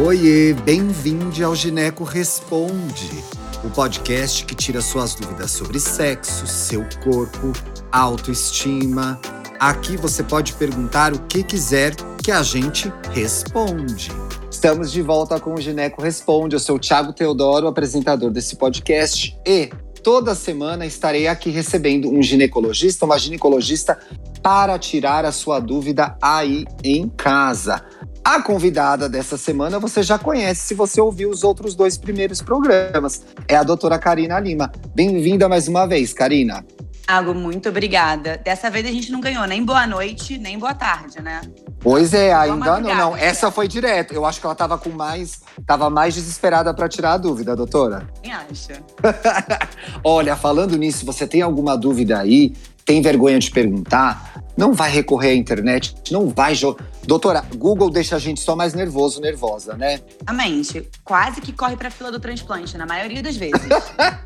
Oiê, bem-vindo ao Gineco Responde, o podcast que tira suas dúvidas sobre sexo, seu corpo, autoestima. Aqui você pode perguntar o que quiser que a gente responde. Estamos de volta com o Gineco Responde. Eu sou o Thiago Teodoro, apresentador desse podcast, e toda semana estarei aqui recebendo um ginecologista, uma ginecologista para tirar a sua dúvida aí em casa. A convidada dessa semana você já conhece se você ouviu os outros dois primeiros programas. É a doutora Karina Lima. Bem-vinda mais uma vez, Karina. Thiago, muito obrigada. Dessa vez a gente não ganhou nem boa noite, nem boa tarde, né? Pois é, ainda não, não. Essa foi direto. Eu acho que ela tava com mais, tava mais desesperada para tirar a dúvida, doutora. Quem acha? Olha, falando nisso, você tem alguma dúvida aí? Tem vergonha de perguntar? não vai recorrer à internet, não vai jogar. Doutora, Google deixa a gente só mais nervoso, nervosa, né? Exatamente. Quase que corre pra fila do transplante, na maioria das vezes.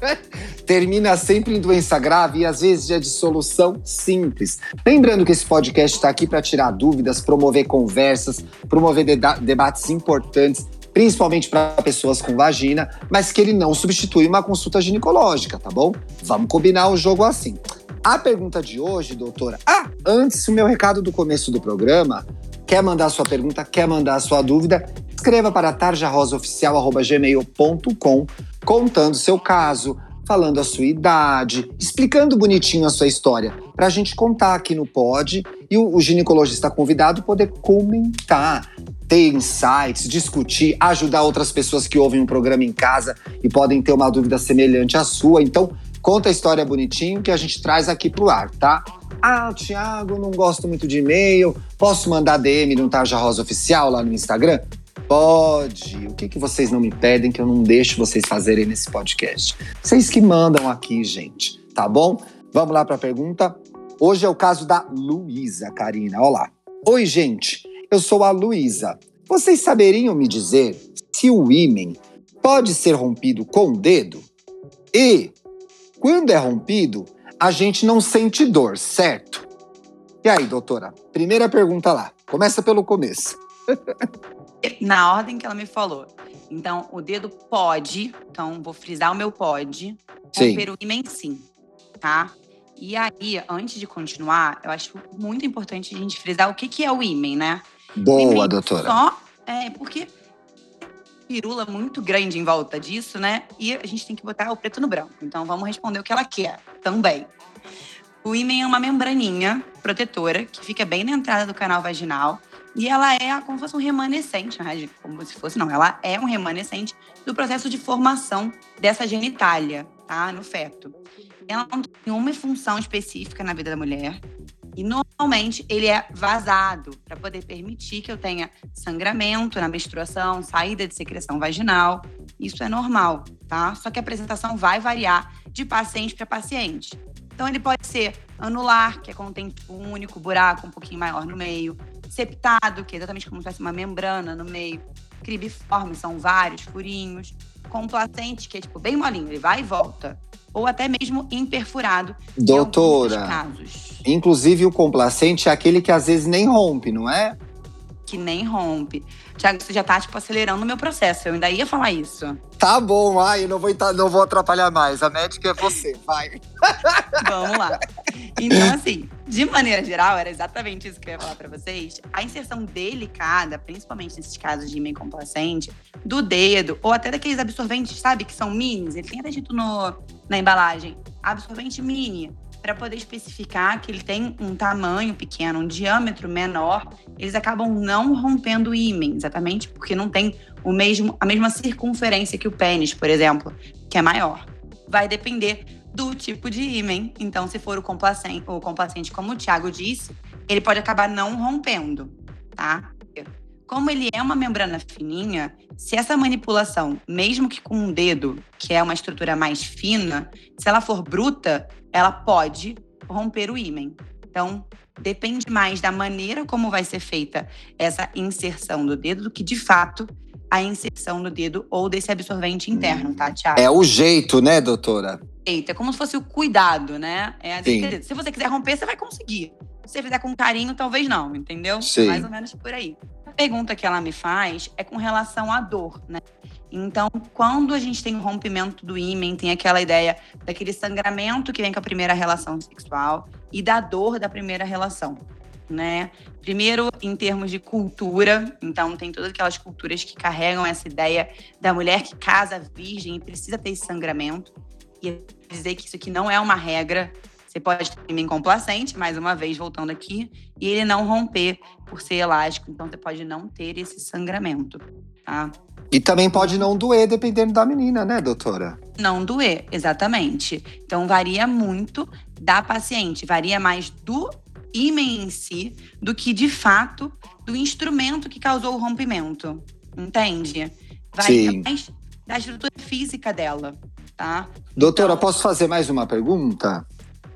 Termina sempre em doença grave e às vezes é de solução simples. Lembrando que esse podcast está aqui para tirar dúvidas, promover conversas, promover debates importantes principalmente para pessoas com vagina, mas que ele não substitui uma consulta ginecológica, tá bom? Vamos combinar o jogo assim. A pergunta de hoje, doutora. Ah, antes, o meu recado do começo do programa. Quer mandar sua pergunta, quer mandar sua dúvida? Escreva para tarjarosaoficial.gmail.com contando seu caso, falando a sua idade, explicando bonitinho a sua história, para a gente contar aqui no pod e o, o ginecologista convidado poder comentar, ter insights, discutir, ajudar outras pessoas que ouvem o um programa em casa e podem ter uma dúvida semelhante à sua. Então, Conta a história bonitinho que a gente traz aqui pro ar, tá? Ah, Thiago, não gosto muito de e-mail. Posso mandar DM no Tarja Rosa Oficial lá no Instagram? Pode. O que, que vocês não me pedem que eu não deixo vocês fazerem nesse podcast? Vocês que mandam aqui, gente, tá bom? Vamos lá para a pergunta. Hoje é o caso da Luísa, Karina. Olá. Oi, gente. Eu sou a Luísa. Vocês saberiam me dizer se o ímen pode ser rompido com o dedo? E quando é rompido, a gente não sente dor, certo? E aí, doutora? Primeira pergunta lá. Começa pelo começo. Na ordem que ela me falou. Então, o dedo pode, então vou frisar o meu pode, romper o ímã sim, tá? E aí, antes de continuar, eu acho muito importante a gente frisar o que, que é o ímã, né? Boa, doutora. Só, é, porque pirula muito grande em volta disso, né? E a gente tem que botar o preto no branco. Então vamos responder o que ela quer também. O ímen é uma membraninha protetora que fica bem na entrada do canal vaginal e ela é como se fosse um remanescente, né? como se fosse não, ela é um remanescente do processo de formação dessa genitália, tá? No feto. Ela não tem nenhuma função específica na vida da mulher. E normalmente ele é vazado para poder permitir que eu tenha sangramento na menstruação, saída de secreção vaginal. Isso é normal, tá? Só que a apresentação vai variar de paciente para paciente. Então ele pode ser anular, que é tem tipo, um único buraco um pouquinho maior no meio, septado, que é exatamente como se fosse uma membrana no meio, cribiforme, são vários furinhos, complacente, que é tipo bem molinho, ele vai e volta ou até mesmo imperfurado. Doutora, inclusive o complacente é aquele que às vezes nem rompe, não é? Que nem rompe. Tiago, você já tá, tipo, acelerando o meu processo. Eu ainda ia falar isso. Tá bom, ai, não vou, não vou atrapalhar mais. A médica é você, vai. Vamos lá. Então, assim, de maneira geral, era exatamente isso que eu ia falar para vocês. A inserção delicada, principalmente nesses casos de e complacente, do dedo, ou até daqueles absorventes, sabe, que são minis, ele tem até dito no, na embalagem, absorvente mini, para poder especificar que ele tem um tamanho pequeno, um diâmetro menor, eles acabam não rompendo o ímã, exatamente porque não tem o mesmo, a mesma circunferência que o pênis, por exemplo, que é maior. Vai depender do tipo de ímã. Então, se for o complacente, o complacente, como o Thiago disse, ele pode acabar não rompendo, tá? Como ele é uma membrana fininha, se essa manipulação, mesmo que com um dedo, que é uma estrutura mais fina, se ela for bruta, ela pode romper o ímã. Então, depende mais da maneira como vai ser feita essa inserção do dedo do que, de fato, a inserção do dedo ou desse absorvente interno, tá, Tiago? É o jeito, né, doutora? É como se fosse o cuidado, né? É Se você quiser romper, você vai conseguir. Se você fizer com carinho, talvez não, entendeu? Sim. Mais ou menos por aí. A pergunta que ela me faz é com relação à dor, né? Então, quando a gente tem o rompimento do ímen, tem aquela ideia daquele sangramento que vem com a primeira relação sexual e da dor da primeira relação, né? Primeiro, em termos de cultura, então tem todas aquelas culturas que carregam essa ideia da mulher que casa virgem e precisa ter esse sangramento. E dizer que isso aqui não é uma regra, você pode ter ímen complacente, mais uma vez voltando aqui, e ele não romper por ser elástico. Então você pode não ter esse sangramento, tá? E também pode não doer dependendo da menina, né, doutora? Não doer, exatamente. Então varia muito da paciente, varia mais do ímen em si do que de fato do instrumento que causou o rompimento. Entende? Varia Sim. mais da estrutura física dela, tá? Doutora, Então- posso fazer mais uma pergunta?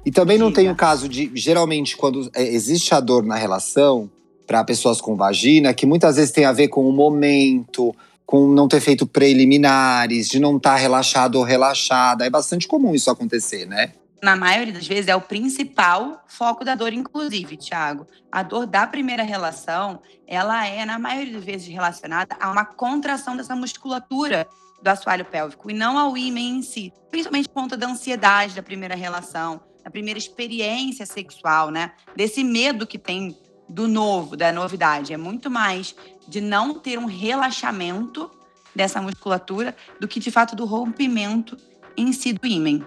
E também não Diga. tem o caso de, geralmente, quando é, existe a dor na relação, para pessoas com vagina, que muitas vezes tem a ver com o momento, com não ter feito preliminares, de não estar relaxado ou relaxada. É bastante comum isso acontecer, né? na maioria das vezes, é o principal foco da dor, inclusive, Thiago. A dor da primeira relação, ela é, na maioria das vezes, relacionada a uma contração dessa musculatura do assoalho pélvico e não ao ímen em si. Principalmente por conta da ansiedade da primeira relação, da primeira experiência sexual, né? Desse medo que tem do novo, da novidade. É muito mais de não ter um relaxamento dessa musculatura do que, de fato, do rompimento em si do ímen,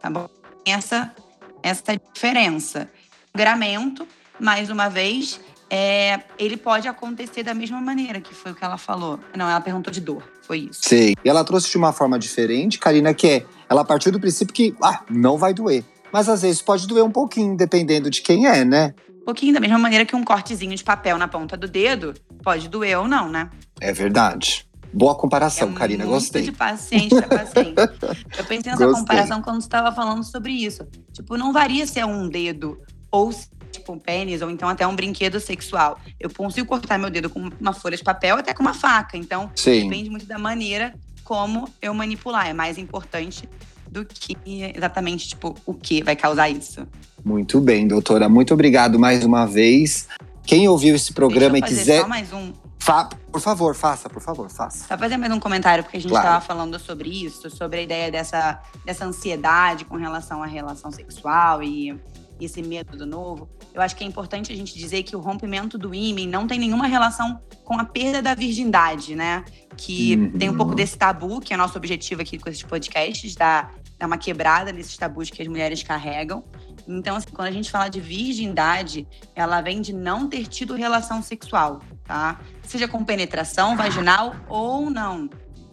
tá bom? essa essa diferença. Sangramento, mais uma vez, é, ele pode acontecer da mesma maneira, que foi o que ela falou. Não, ela perguntou de dor, foi isso. Sim. E ela trouxe de uma forma diferente, Karina, que é, ela partiu do princípio que, ah, não vai doer. Mas às vezes pode doer um pouquinho, dependendo de quem é, né? Um pouquinho da mesma maneira que um cortezinho de papel na ponta do dedo pode doer ou não, né? É verdade. Boa comparação, é Karina, gostei. de paciente para paciente. Eu pensei nessa Gostei. comparação quando você estava falando sobre isso. Tipo, não varia se é um dedo ou se tipo um pênis ou então até um brinquedo sexual. Eu consigo cortar meu dedo com uma folha de papel até com uma faca. Então, Sim. depende muito da maneira como eu manipular. É mais importante do que exatamente tipo o que vai causar isso. Muito bem, doutora. Muito obrigado mais uma vez. Quem ouviu esse programa e quiser. só mais um Fa- Por favor, faça, por favor, faça. Só fazer mais um comentário, porque a gente Claro. estava falando sobre isso, sobre a ideia dessa, dessa ansiedade com relação à relação sexual e esse medo do novo. Eu acho que é importante a gente dizer que o rompimento do ímen não tem nenhuma relação com a perda da virgindade, né? Que Uhum. tem um pouco desse tabu, que é nosso objetivo aqui com esses podcasts, dar, dar uma quebrada nesses tabus que as mulheres carregam. Então, assim, quando a gente fala de virgindade, ela vem de não ter tido relação sexual, tá? Seja com penetração vaginal ou não.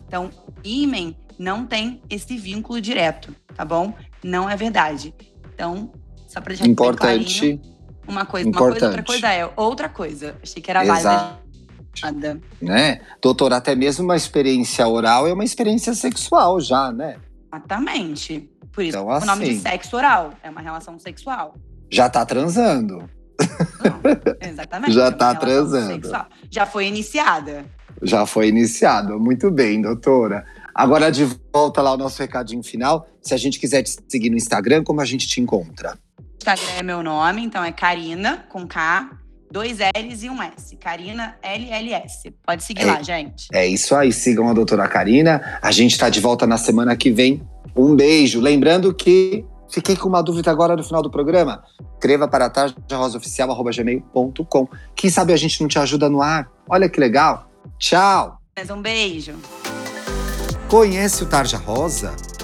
Então, o ímen não tem esse vínculo direto, tá bom? Não é verdade. Então, só pra clarinho, Importante. uma coisa, uma coisa, outra Importante. coisa é outra coisa. Achei que era válida. Exato. Nada. Né? Doutora, até mesmo uma experiência oral é uma experiência sexual já, né? Exatamente. Por isso, Então, o nome de assim. sexo oral é uma relação sexual. Já tá transando. Não, exatamente. Já é tá transando. sexual. Já foi iniciada. Já foi iniciado. Muito bem, doutora. Agora de volta lá o nosso recadinho final. Se a gente quiser te seguir no Instagram, como a gente te encontra? Instagram é meu nome, então é Karina, com K, dois L's e um S. Karina LLS. Pode seguir É. lá, gente. É isso aí, sigam a doutora Karina. A gente tá de volta na semana que vem. Um beijo. Lembrando que fiquei com uma dúvida agora no final do programa. Escreva para tarjarosaoficial.gmail.com. Quem sabe a gente não te ajuda no ar? Olha que legal. Tchau! Mais um beijo. Conhece o Tarja Rosa?